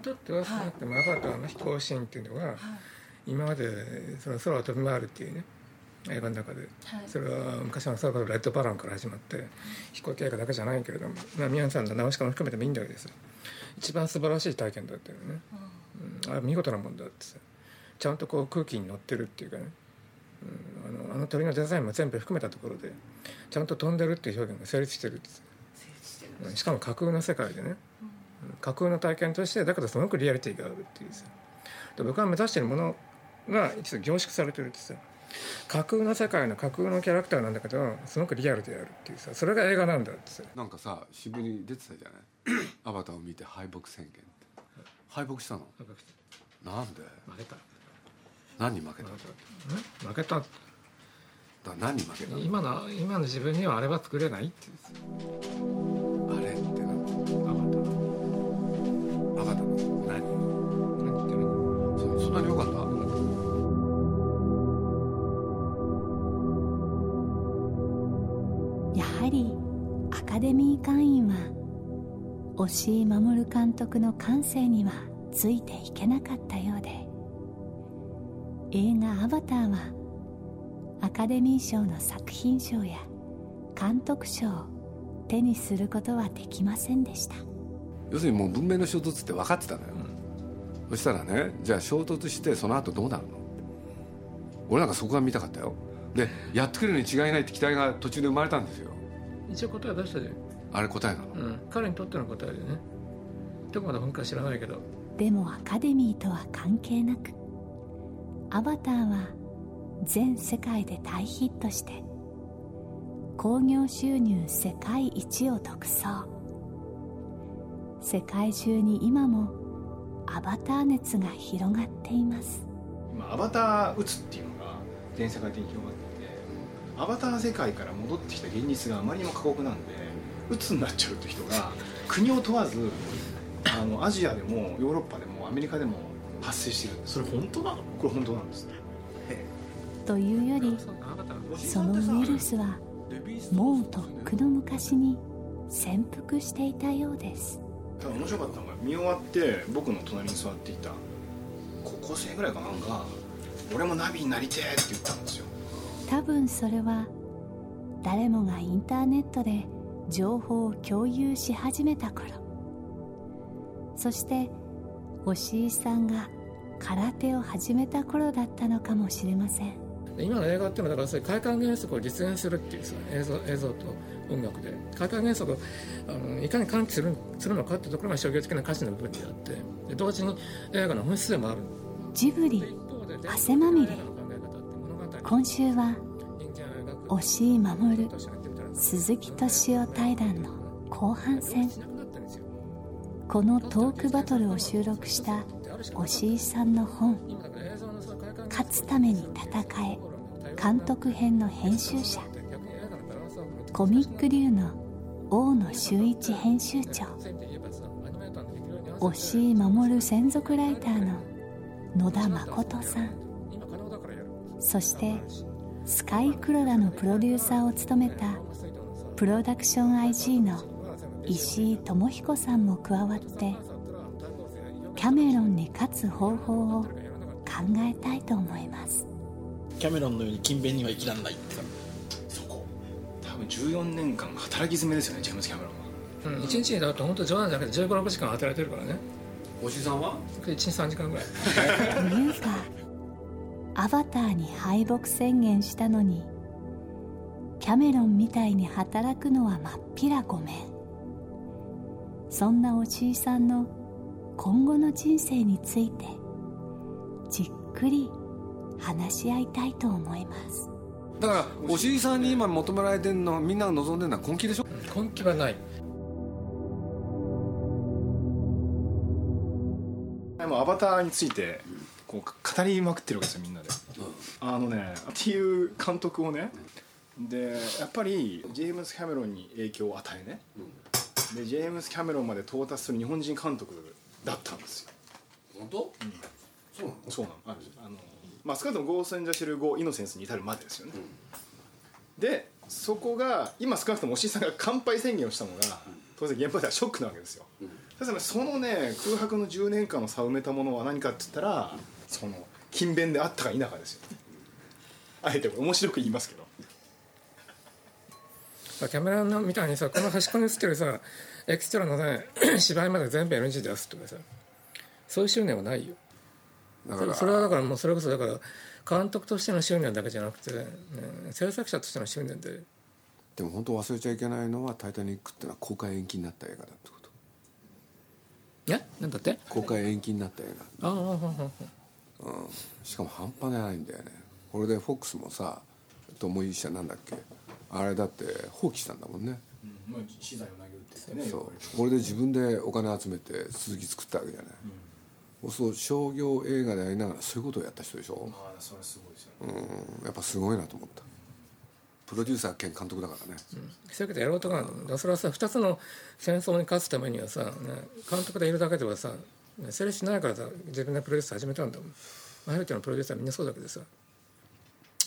にとっては少なくともアバターの飛行シーンっていうのは、今までその空を飛び回るっていうね映画の中で、それは昔の「空のレッドバラン」から始まって飛行機映画だけじゃないけれども、まあ、宮さんの直しかも含めてもいいんだけどさ一番素晴らしい体験だったよね、うん、あ見事なもんだってさちゃんとこう空気に乗ってるっていうかね、うん、あのあの鳥のデザインも全部含めたところでちゃんと飛んでるっていう表現が成立してるってさ。しかも架空の世界でね、架空の体験としてだけどすごくリアリティがあるっていうさ。で僕が目指してるものが一度凝縮されてるってさ。架空の世界の架空のキャラクターなんだけどすごくリアルであるっていうさ。それが映画なんだってさ。なんかさ渋に出てたじゃない？アバターを見て敗北宣言って。敗北したの？なんで？負けた。何に負けた。負けただ何に負けた今の今の自分にはあれは作れないってあれ押井守監督の感性にはついていけなかったようで。映画「アバター」はアカデミー賞の作品賞や監督賞を手にすることはできませんでした。要するにもう文明の衝突って分かってたのよ、そしたらねじゃあ衝突してその後どうなるの？俺なんかそこが見たかったよ。でやってくれるに違いないって期待が途中で生まれたんですよ。一応答え出したじゃん、あれ答えなの、うん、彼にとっての答えでね。どこまで本か知らないけど。でもアカデミーとは関係なくアバターは全世界で大ヒットして興行収入世界一を独走。世界中に今もアバター熱が広がっています。今アバター打つっていうのが全世界的に広がっていてアバター世界から戻ってきた現実があまりにも過酷なんで鬱になっちゃうって人が国を問わずあのアジアでもヨーロッパでもアメリカでも発生してる。んですそれ本当なの？これ本当なんです。ねというよりそのウイルスはもうとっくの昔に潜伏していたようです。ただ面白かったのが見終わって僕の隣に座っていた高校生ぐらいかなんか「俺もナビになりてえ」って言ったんですよ。多分それは誰もがインターネットで情報を共有し始めた頃そして押井さんが空手を始めた頃だったのかもしれません。今の映画っていうのはだからそういう快感原則を実現するっていうさ映像映像と音楽で。快感原則をあのいかに喚起するするのかっていうところが商業的な価値の部分であってで同時に映画の本質でもある。ジブリ汗まみれ。今週は押井守鈴木敏夫対談の後半戦。このトークバトルを収録した押井さんの本「勝つために戦え」監督編の編集者。コミック流の大野修一編集長。押井守専属ライターの野田誠さん。そしてスカイクロラのプロデューサーを務めたプロダクション IG の石井智彦さんも加わってキャメロンに勝つ方法を考えたいと思います。キャメロンのように勤勉には生きらんないって。そこ。多分14年間働き詰めですよねジェームズ・キャメロンは。うん、1日にだと本当冗談じゃなくて1 5 6時間働いてるからね。おじさんは？1日3時間ぐらい。というかアバターに敗北宣言したのにキャメロンみたいに働くのはまっぴらごめん。そんな押井さんの今後の人生についてじっくり話し合いたいと思います。だから押井さんに今求められてるのみんなが望んでるのは根気でしょ？根気はない。もアバターについてこう語りまくってるわけですよみんなで、あのねっていう監督をねでやっぱりジェームス・キャメロンに影響を与えね、でジェームス・キャメロンまで到達する日本人監督だったんですよ。本当、そうなの？そうなの。ある。あのまあ少なくともゴースト・エンジャーシル・ゴー・イノセンスに至るまでですよね、でそこが今少なくとも押井さんが乾杯宣言をしたのが当然現場ではショックなわけですよ、そのね空白の10年間の差を埋めたものは何かって言ったらその勤勉であったか否かですよ。あえて面白く言いますけど。キャメラのみたいにさこの端っこに映ってるさエクストラのね 芝居まで全部 NG で出すとかさそういう執念はないよ。だから。それはだからもうそれこそだから監督としての執念だけじゃなくて、ね、制作者としての執念で。でも本当忘れちゃいけないのは「タイタニック」ってのは公開延期になった映画だってこと。え？なんだって？公開延期になった映画。ああああああうん、しかも半端ないんだよね。これでフォックスもさ共医者なんだっけ？あれだって放棄したんだもんね。まあ資材を投げるって言ってそう。これで自分でお金集めて続き作ったわけじゃない、そう商業映画でありながらそういうことをやった人でしょ、ああそれすごいですよね。うん、やっぱすごいなと思った。プロデューサー兼監督だからね、そういうことやろうとかだからそれはさ2つの戦争に勝つためにはさ、ね、監督でいるだけではさねそれしないからさ自分でプロデュース始めたんだもん。マヘルテのプロデューサーみんなそうだけどさ、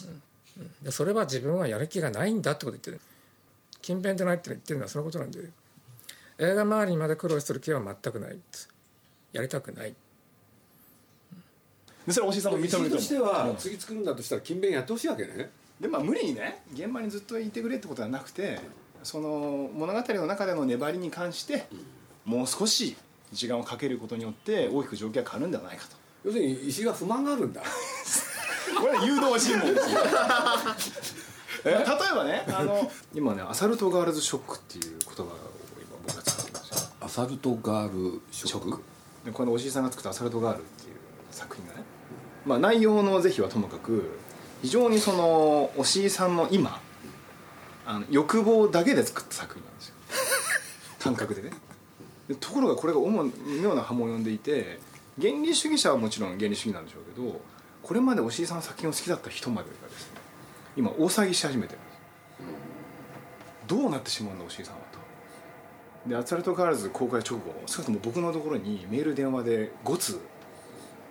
うん。うん。でそれは自分はやる気がないんだってこと言ってる。勤勉でないって言ってるのはそのことなんで。映画周りにまで苦労する気は全くないやりたくない。でそれ押井さんも認めるとしては次作るんだとしたら勤勉やってほしいわけね。でまあ無理にね現場にずっといてくれってことはなくてその物語の中での粘りに関してもう少し時間をかけることによって大きく状況が変わるんではないかと。要するに石が不満があるんだ。これは誘導尋問ですよ。例えばねあの今ねアサルトガールズショックっていう言葉を今僕が使ってますよアサルトガールショック？でこのおじいさんが作った「アサルトガール」っていう作品がね、まあ、内容の是非はともかく非常にその押井さんの今あの欲望だけで作った作品なんですよ。感覚でね。でところがこれが主に妙な波紋を呼んでいて原理主義者はもちろん原理主義なんでしょうけどこれまで押井さんの作品を好きだった人までがですね今大騒ぎし始めてるんです。どうなってしまうんだ押井さんはと。で「アサルトガールズ」公開直後少なくとも僕のところにメール電話で5通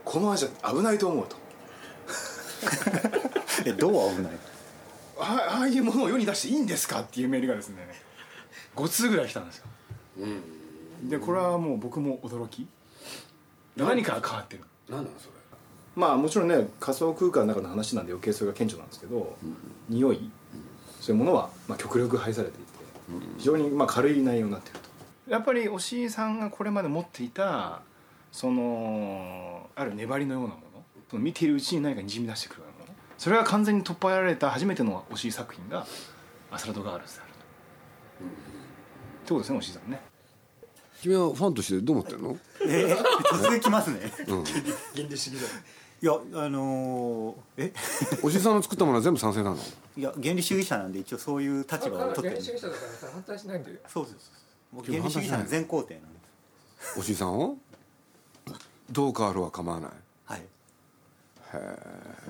この味は危ないと思うと。えどう危ないあああいうものを世に出していいんですか？っていうメールがですね5通ぐらい来たんですよ、でこれはもう僕も驚き。何かが変わってる何なのそれ？まあもちろんね仮想空間の中の話なんで余計それが顕著なんですけど、匂い。そういうものはまあ極力排されていて非常にまあ軽い内容になっていると。やっぱり押井さんがこれまで持っていたそのある粘りのようなものその見ているうちに何かにじみ出してくるようなものそれが完全に取っ払われた初めての押井作品が「アサルトガールズ」であると。ってことですね押井さんね。君はファンとしてどう思ってんの？え続きますね。うん。原理主義だいやあのーえ？おじさんの作ったものは全部賛成なの？いや原理主義者なんで一応そういう立場を取ってる。原理主義者だからさ反対しないんだよ。そうです僕原理主義者の全肯定なんで。すおじさんを？どう変わるは構わない？はい。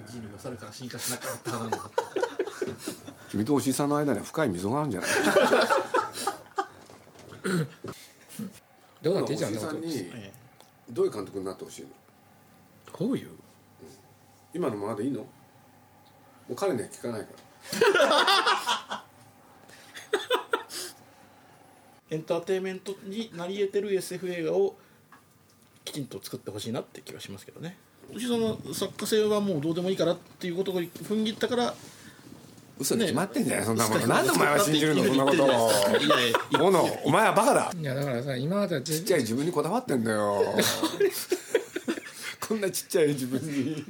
人類はそれから進化しなかったなの君とおじさんの間には深い溝があるんじゃない？どうなっていいじゃんさんにえどういう監督になってほしいの？こういう？今のままでいいの？もう彼には聞かないから。エンターテインメントになり得てる SF 映画をきちんと作ってほしいなって気はしますけどね。もしその作家性はもうどうでもいいからっていうことを踏ん切ったから嘘に決まってんじゃないそんなもの なんでお前は信じるのそんなこと。をいやいやモノお前はバカだ。いやだからさ今まではちっちゃい自分にこだわってんだよ。こんなちっちゃい自分に。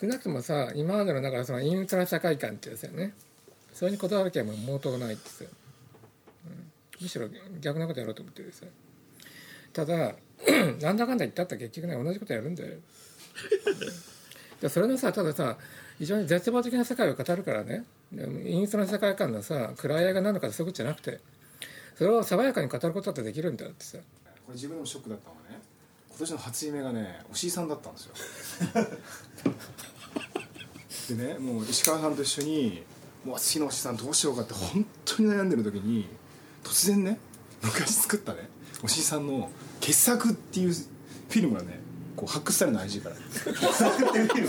少なくともさ今までのだからそのインフラ社会観ってやつよね。それにこだわる気はもう毛頭ないですよ、うん、むしろ逆なことやろうと思ってるですよただ なんだかんだ言ったって結局ね同じことやるんだよ。でそれのさたださ非常に絶望的な世界を語るからね陰鬱な世界観のさ暗い映画なのかそういうことじゃなくてそれを爽やかに語ることだってできるんだってさ。これ自分でもショックだったのはね今年の初夢がねおしいさんだったんですよ。でねもう石川さんと一緒にもう次のおしいさんどうしようかって本当に悩んでる時に突然ね昔作ったねおしいさんの「傑作」っていうフィルムがねこう発掘されるの IG から傑作っていうフィルム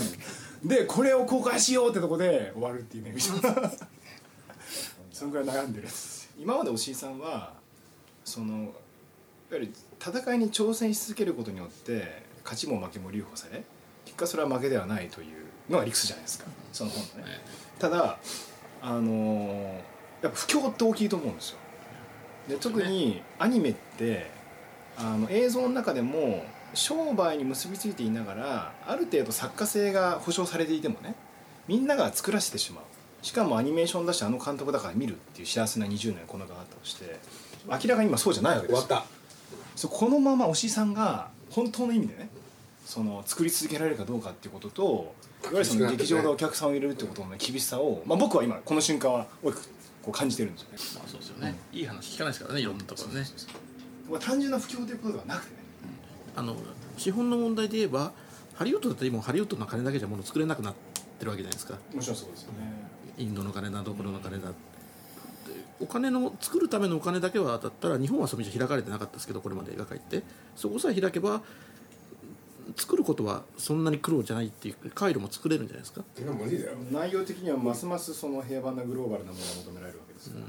でこれを公開しようってとこで終わるっていうね。そのぐらい悩んでる。今までおしいさんはそのいわゆる戦いに挑戦し続けることによって勝ちも負けも留保され結果それは負けではないというのが理屈じゃないですか。その本のね。ただあのーやっぱ不況って大きいと思うんですよ。で特にアニメってあの映像の中でも商売に結びついていながらある程度作家性が保証されていてもねみんなが作らせてしまう。しかもアニメーションだしあの監督だから見るっていう幸せな20年このがあったとして明らかに今そうじゃないわけですよ。た。そうこのまま推しさんが本当の意味でねその作り続けられるかどうかっていうことといわゆるその劇場でお客さんを入れるってことの厳しさを、まあ、僕は今この瞬間は大きくこう感じてるんですよね。まあそうですよね、いい話聞かないですからねいろんなところね。単純な不況ということではなくてねあの資本の問題で言えばハリウッドだって今ハリウッドの金だけじゃもの作れなくなってるわけじゃないですか。もちろんそうですよね。インドの金だどころの金だでお金の作るためのお金だけはだったら日本はそういう意味じゃ開かれてなかったですけどこれまで映画界って。そこさえ開けば作ることはそんなに苦労じゃないっていう回路も作れるんじゃないですか。それは無理だよ。内容的にはますますその平凡なグローバルなものが求められるわけですから、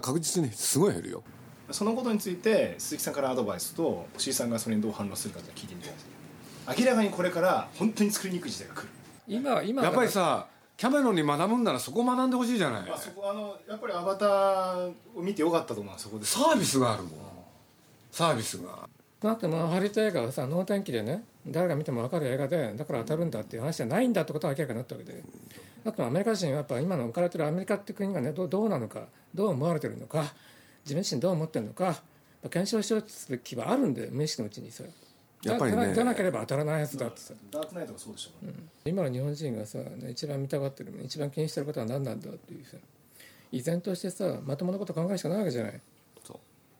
確実にすごい減るよそのことについて鈴木さんからアドバイスと石井さんがそれにどう反応するかって聞いてみたいです明らかにこれから本当に作りにくい時代が来る。今今やっぱりさキャメロンに学ぶんならそこを学んでほしいじゃない？まあ、そこあのやっぱりアバターを見てよかったと思うのはそこです。サービスがあるもん。サービスが。だってまあハリウッド映画はさ能天気でね誰が見ても分かる映画でだから当たるんだっていう話じゃないんだってことは明らかになったわけで。だってアメリカ人はやっぱ今の置かれてるアメリカって国がねどうどうなのかどう思われてるのか自分自身どう思ってるのか検証しようとする気はあるんで無意識のうちにさやっぱりね。じゃなければ当たらないやつだってさ。ダークナイトがそうでしたもん。ね、今の日本人がさ一番見たがってる一番気にしてることは何なんだっていうさ。依然としてさまともなこと考えるしかないわけじゃない。そ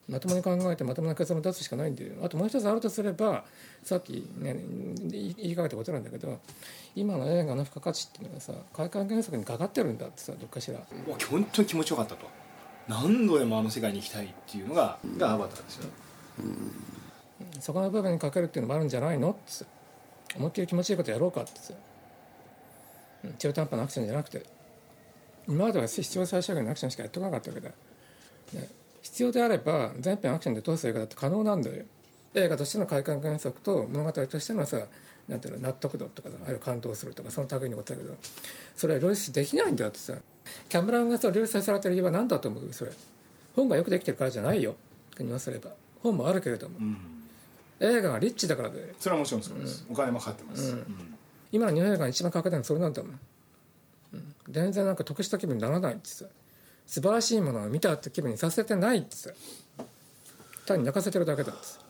まともに考えてまともな結論を出すしかないんだよ。あともう一つあるとすればさっき、ね、言いかけたことなんだけど今の映画の付加価値っていうのがさ快感原則にかかってるんだってさどっかしら。もう本当に気持ちよかったと何度でもあの世界に行きたいっていうのが、がアバターですよね。そこの部分にかけるっていうのもあるんじゃないのってさ思いっきり気持ちいいことやろうかって中途半端なアクションじゃなくて。今までは必要最小限のアクションしかやってこなかったわけだ、ね、必要であれば全編アクションで通す映画だって可能なんだよ。映画としての快感原則と物語としてのさなんていうの納得度とかさあるいは感動するとかその類のことだけど。それは両立できないんだよってさキャメロンがさ両立されてる理由は何だと思う？それ。本がよくできてるからじゃないよ。に言わせれば。本もあるけれども、映画がリッチだからで。それはもちろんそうです、お金もかかってます、うん。今の日本映画が一番かけてるのはそれなんだもん、うん、全然なんか得した気分にならないってさ。素晴らしいものを見たって気分にさせてないってさ。単に泣かせてるだけだってさ。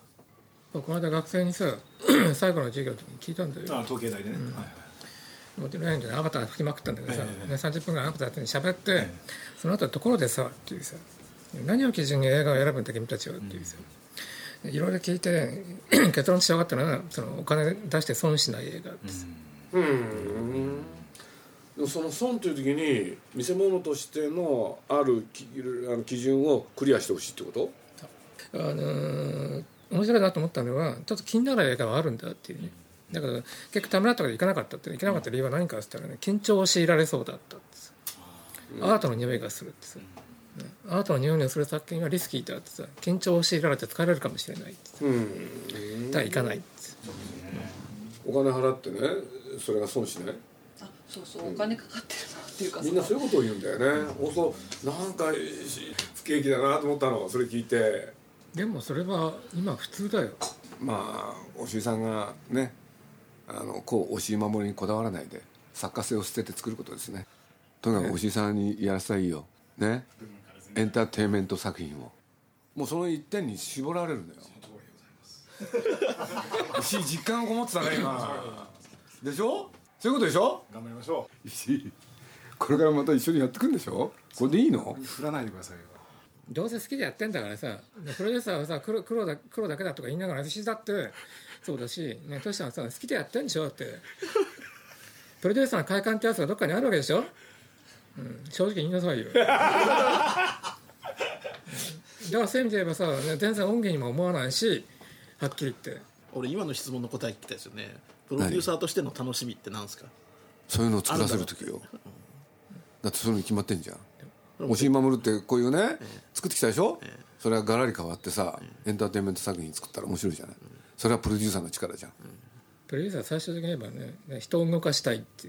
この間学生にさ 最後の授業の時に聞いたんだよ。ああ統計台でね、はいはいもうレンでアバター吹きまくったんだけどさ、ね、30分ぐらいアバターに喋って、その後ところでさっていうさ何を基準に映画を選ぶんだ君たちはっていうさ、いろいろ聞いて 結論として分かったのはそのお金出して損しない映画です、うん。でもその損という時に見せ物としてのあるきあの基準をクリアしてほしいってこと？あのー面白いなと思ったのはちょっと気になる映画はあるんだっていうねだから結局ためらったから行かなかったって行かなかった理由は何かって言ったらね緊張を強いられそうだったってさ。アートの匂いがするってさ、ね。アートの匂いのする作品はリスキーだってさ緊張を強いられて疲れるかもしれないってさ。うん。だから行かないって。お金払ってねそれが損しない？あそうそうお金かかってるなっていうかみんなそういうことを言うんだよね、おそうなんかし不景気だなと思ったのそれ聞いて。でもそれは今普通だよ。まあ押井さんがねあのこう押井守りにこだわらないで作家性を捨てて作ることですね。とにかく押井さんにやらせたらいいよ。ね。エンターテインメント作品を。もうその一点に絞られるのよ。し実感をこもってたね今。でしょ？そういうことでしょ？頑張りましょ石井。これからまた一緒にやってくんでしょ？これでいいの？う振らないでくださいよどうせ好きでやってんだからさプロデューサーはさ黒黒だ黒だけだとか言いながら私だってそうだしねトシさんはさ好きでやってんでしょって。プロデューサーの快感ってやつがどっかにあるわけでしょ、うん、正直言いなさいよ。うん。だからそういう意味で言えばさ、ね、全然恩義にも思わないしはっきり言って。俺今の質問の答え聞きたいですよね。プロデューサーとしての楽しみって何ですか？そういうのを作らせる時よ。だってそういうのに決まってんじゃん押井守ってこういうね作ってきたでしょ？それはガラリ変わってさエンターテインメント作品作ったら面白いじゃない？それはプロデューサーの力じゃん。プロデューサーは最終的に言えばねね人を動かしたいって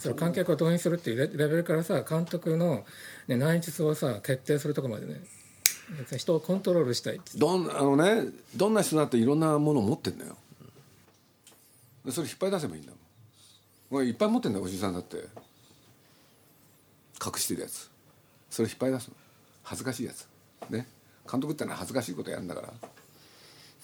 その観客を動員するっていうレレベルからさ監督の、ね、内実をさ決定するところまでね人をコントロールしたいって。どんあのねどんな人だっていろんなものを持ってんだよ。でそれ引っ張り出せばいいんだもん。いっぱい持ってんだよおじさんだって。隠してるやつそれ引っ張り出すの。恥ずかしいやつ。ね。監督ってのは恥ずかしいことやるんだから。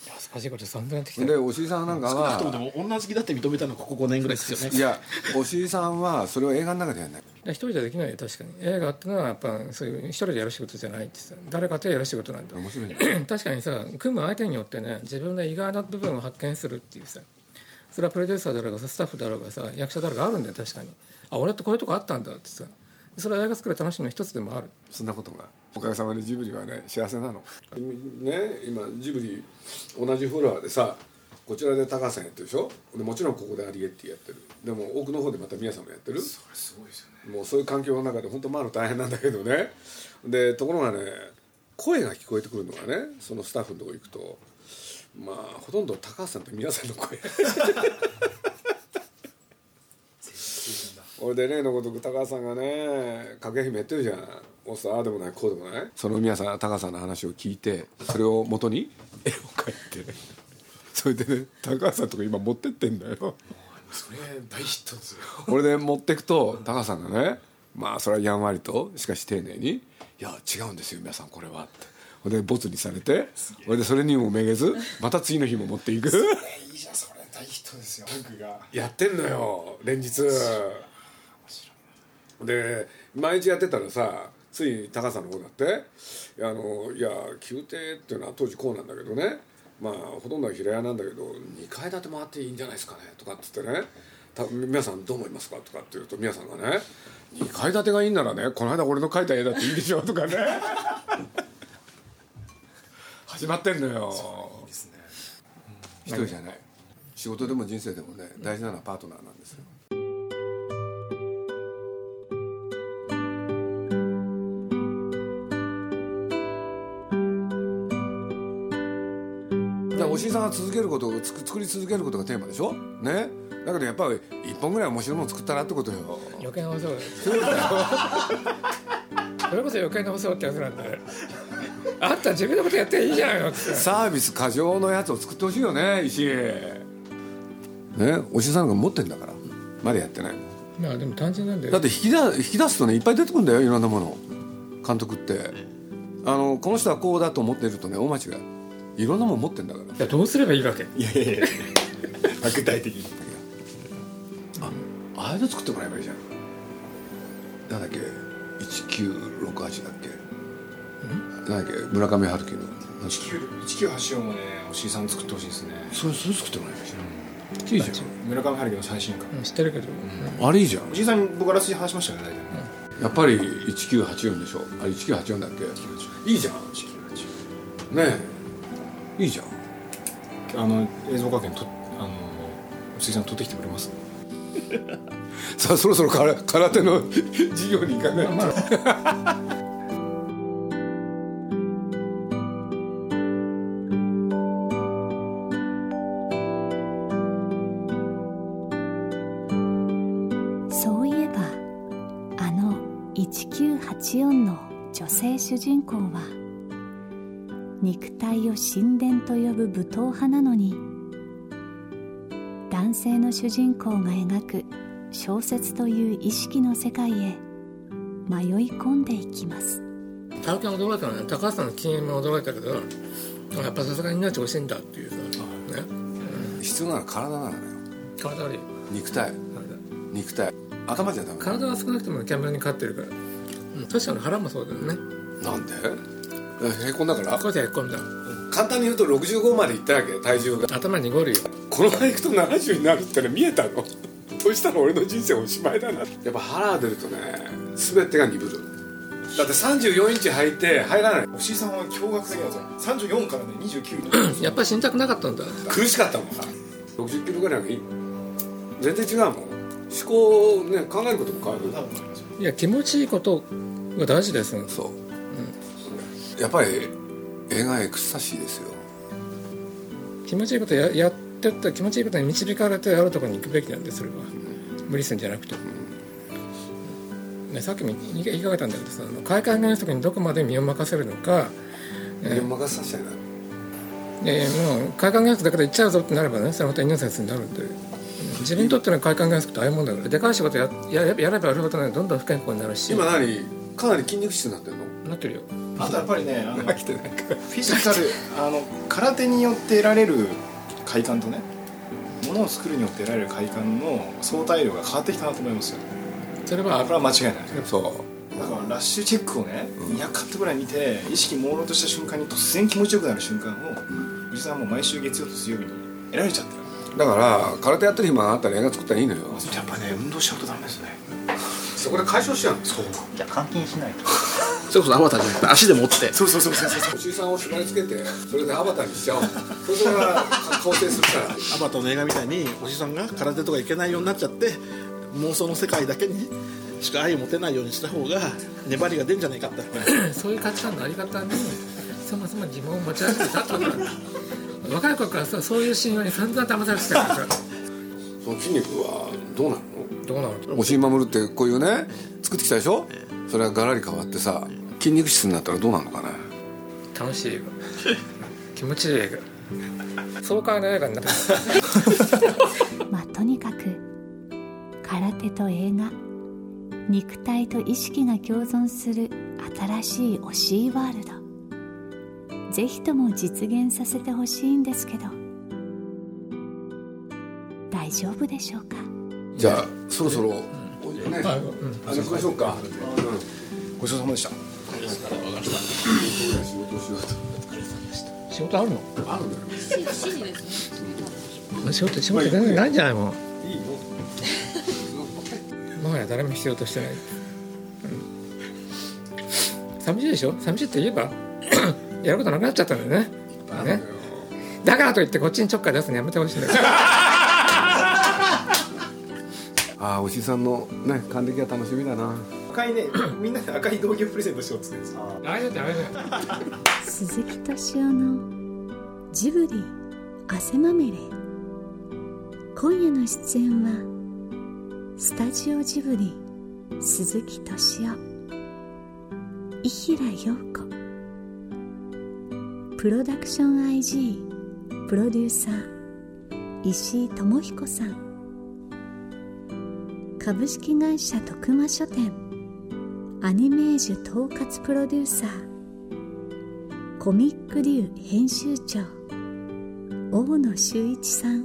恥ずかしいこと散々やってきたでおしいさんなんかあとはでも女好きだって認めたのここ5年ぐらいですよね。いやおしいさんはそれを映画の中でやんない。一人じゃできないよ確かに。映画ってのはやっぱそういう一人でやる仕事じゃないってさ誰かとやる仕事なんだ。面白いね。確かにさ組む相手によってね自分で意外な部分を発見するっていうさ。それはプロデューサーだろうがさスタッフだろうがさ役者だろうがあるんだよ確かに。あ俺ってこういうとこあったんだってさそれは映画作る楽しみの一つでもある。そんなことがおかげさまでジブリはね幸せなの。ね今ジブリ同じフロアでさこちらで高橋さんやってるでしょ？でもちろんここでアリエッティやってる。でも奥の方でまた宮さんもやってる。これすごいですよね。もうそういう環境の中で本当回るの大変なんだけどね。でところがね声が聞こえてくるのがねそのスタッフのとこ行くとまあほとんど高橋さんと宮さんの声俺で例のごとく高橋さんがね掛姫やってるじゃん。おさああでもないこうでもない？その宮さん高橋さんの話を聞いてそれを元に絵を描いてそれでね高橋さんとか今持ってってんだよ。それ大ヒットですよ。俺で持ってくと高橋さんがねまあそれはやんわりとしかし丁寧に「いや違うんですよ皆さんこれは」って。ほんでボツにされて俺でそれにもめげずまた次の日も持っていく。いいじゃんそれ。大ヒットですよ僕が。やってんのよ連日で毎日やってたらさつい高さんの方だって「あのいや宮廷っていうのは当時こうなんだけどねまあほとんどは平屋なんだけど2階建てもあっていいんじゃないですかね」とかっつってね皆さんどう思いますか？とかって言うと皆さんがね「2階建てがいいんならねこの間俺の描いた絵だっていいでしょ」とかね。始まってんのよ。いいですね。一人じゃない。仕事でも人生でもね大事なのはパートナーなんですよ。おさんが続けることを作り続けることがテーマでしょ？ね？だけどやっぱり一本ぐらい面白いもの作ったらってことよ。余計なお世話。だ よそれこそ余計なお世話ってやつなんだよ。あんた自分のことやっていいじゃないのってサービス過剰のやつを作ってほしいよね石井。ね？おしいさんが持ってんだから。まだやってないまあでも単純なんだよ。だって引き出引き出すとねいっぱい出てくるんだよいろんなもの。監督って。あのこの人はこうだと思っているとね大間違いいろんなもん持ってんだから。いやどうすればいいわけ？いやいやいや具体的に。あああいうの作ってもらえばいいじゃん。なんだっけ？1968だっけ？なんだっけ？村上春樹の。1984もねおしいさん作ってほしいですね。それそれ作ってもらえばいいじゃん。いいじ村上春樹の最新刊うん知ってるけど、ゃん。あれいいじゃん。おじいさんに僕あらすじ話しましたよね大体やっぱり1984でしょ？あれ1984だっけ？いいじゃんねえいいじゃん。あの映像学園とあのおしいさん撮ってきてくれます？さあそろそろから空手の 授業に行かない？と そういえばあの1984の女性主人公は肉体を神殿と呼ぶ武闘派なのに男性の主人公が描く小説という意識の世界へ迷い込んでいきます。体験驚いたのはね。高橋さんの禁煙も驚いたけどやっぱさすがに命欲しいんだっていうさね。必要なのは体なのよ。体悪い肉体。肉体。頭じゃダメ体は少なくともキャメラに勝ってるから、うん、確かに腹もそうだよね。なんで？へこんだから？こうやってへこんだ。簡単に言うと65までいったわけ体重が。頭にごるよ。このままいくと70になるっての見えたの？そしたら俺の人生おしまいだな。やっぱ腹出るとね全てが鈍る。だって34インチ履いて入らない。おしいさんは驚愕的なんですよ34からね29にやっぱり死にたくなかったんだ。苦しかったもん60キロぐらいがいい全然違うもん。思考をね考えることも変わる。いや気持ちいいことが大事ですそう、うん、やっぱり映画エクスタシーですよ。気持ちいいことややってった気持ちいいことに導かれてあるところに行くべきなんですそれは、うん、無理するんじゃなくて、うん、ね、さっきも言いかけたんだけどさ開会原則にどこまで身を任せるのか身を任せさせちゃいないでもう開館原則だけで行っちゃうぞってなればねそれはまたイノセンスになるんで自分にとっての開館原則ってああいうもんだから。でかい仕事やややればやるほどねどんどん不健康になるし。今何かなり筋肉質になってるの？なってるよあとやっぱりねあの フィジカルあの空手によって得られる快感とねものを作るによって得られる快感の相対量が変わってきたなと思いますよ。それはこれは間違いない。そう。だからラッシュチェックをね、うん、200カットぐらい見て意識朦朧とした瞬間に突然気持ちよくなる瞬間を、うん、藤さんはもう毎週月曜と水曜日に得られちゃってる。だから空手やってる暇があったら映画作ったらいいのよ。やっぱね運動しちゃうとダメですね。そこで解消しちゃうそう。じゃあ換金しないとそれこそアバターじゃなくて足で持って。そうそうそうそうそう。おさんを縛り付けてそれでアバターにしちゃおう。それから構成するから。アバターの映画みたいにおじさんが空手とかいけないようになっちゃって妄想の世界だけにしか愛を持てないようにした方が粘りが出るんじゃないかって。そういう価値観のあり方にそもそも疑問を持ち始めたってことなんだ若い頃からさそういう神話に散々騙されてたから。さその筋肉はどうなの？どうなの？押井守ってこういうね作ってきたでしょ、それがガラリ変わってさ筋肉質になったらどうなるのかな楽しい映画気持ちいい映画。爽快な映画になって まあとにかく空手と映画肉体と意識が共存する新しい推しワールド。ぜひとも実現させてほしいんですけど。大丈夫でしょうか？じゃあそろそろ、うん、ね、はい、うん、行きましょうか、うん、ごちそうさまでした。仕事あるの？ある。んだよ仕事仕事。全然ないんじゃないもん。もはや誰も必要としてない、うん、寂しいでしょ？寂しいって言えば やることなくなっちゃったんだよね。ね。だからといってこっちにちょっかい出すのやめてほしいんだよ。ああおじさんのね還暦は楽しみだな赤いね みんなで赤い道着をプレゼントしようっつってんですよ。ああれだあれだ鈴木敏夫のジブリ汗まみれ。今夜の出演はスタジオジブリ鈴木敏夫。伊平陽子。プロダクション IG プロデューサー石井智彦さん。株式会社徳間書店アニメージュ統括プロデューサー。コミックリュウ編集長。大野修一さん。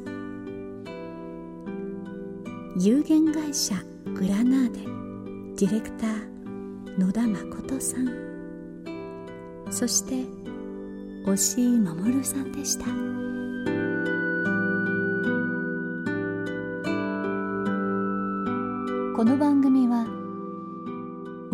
有限会社グラナーデ。ディレクター野田誠さん。そして押井守さんでした。この番組は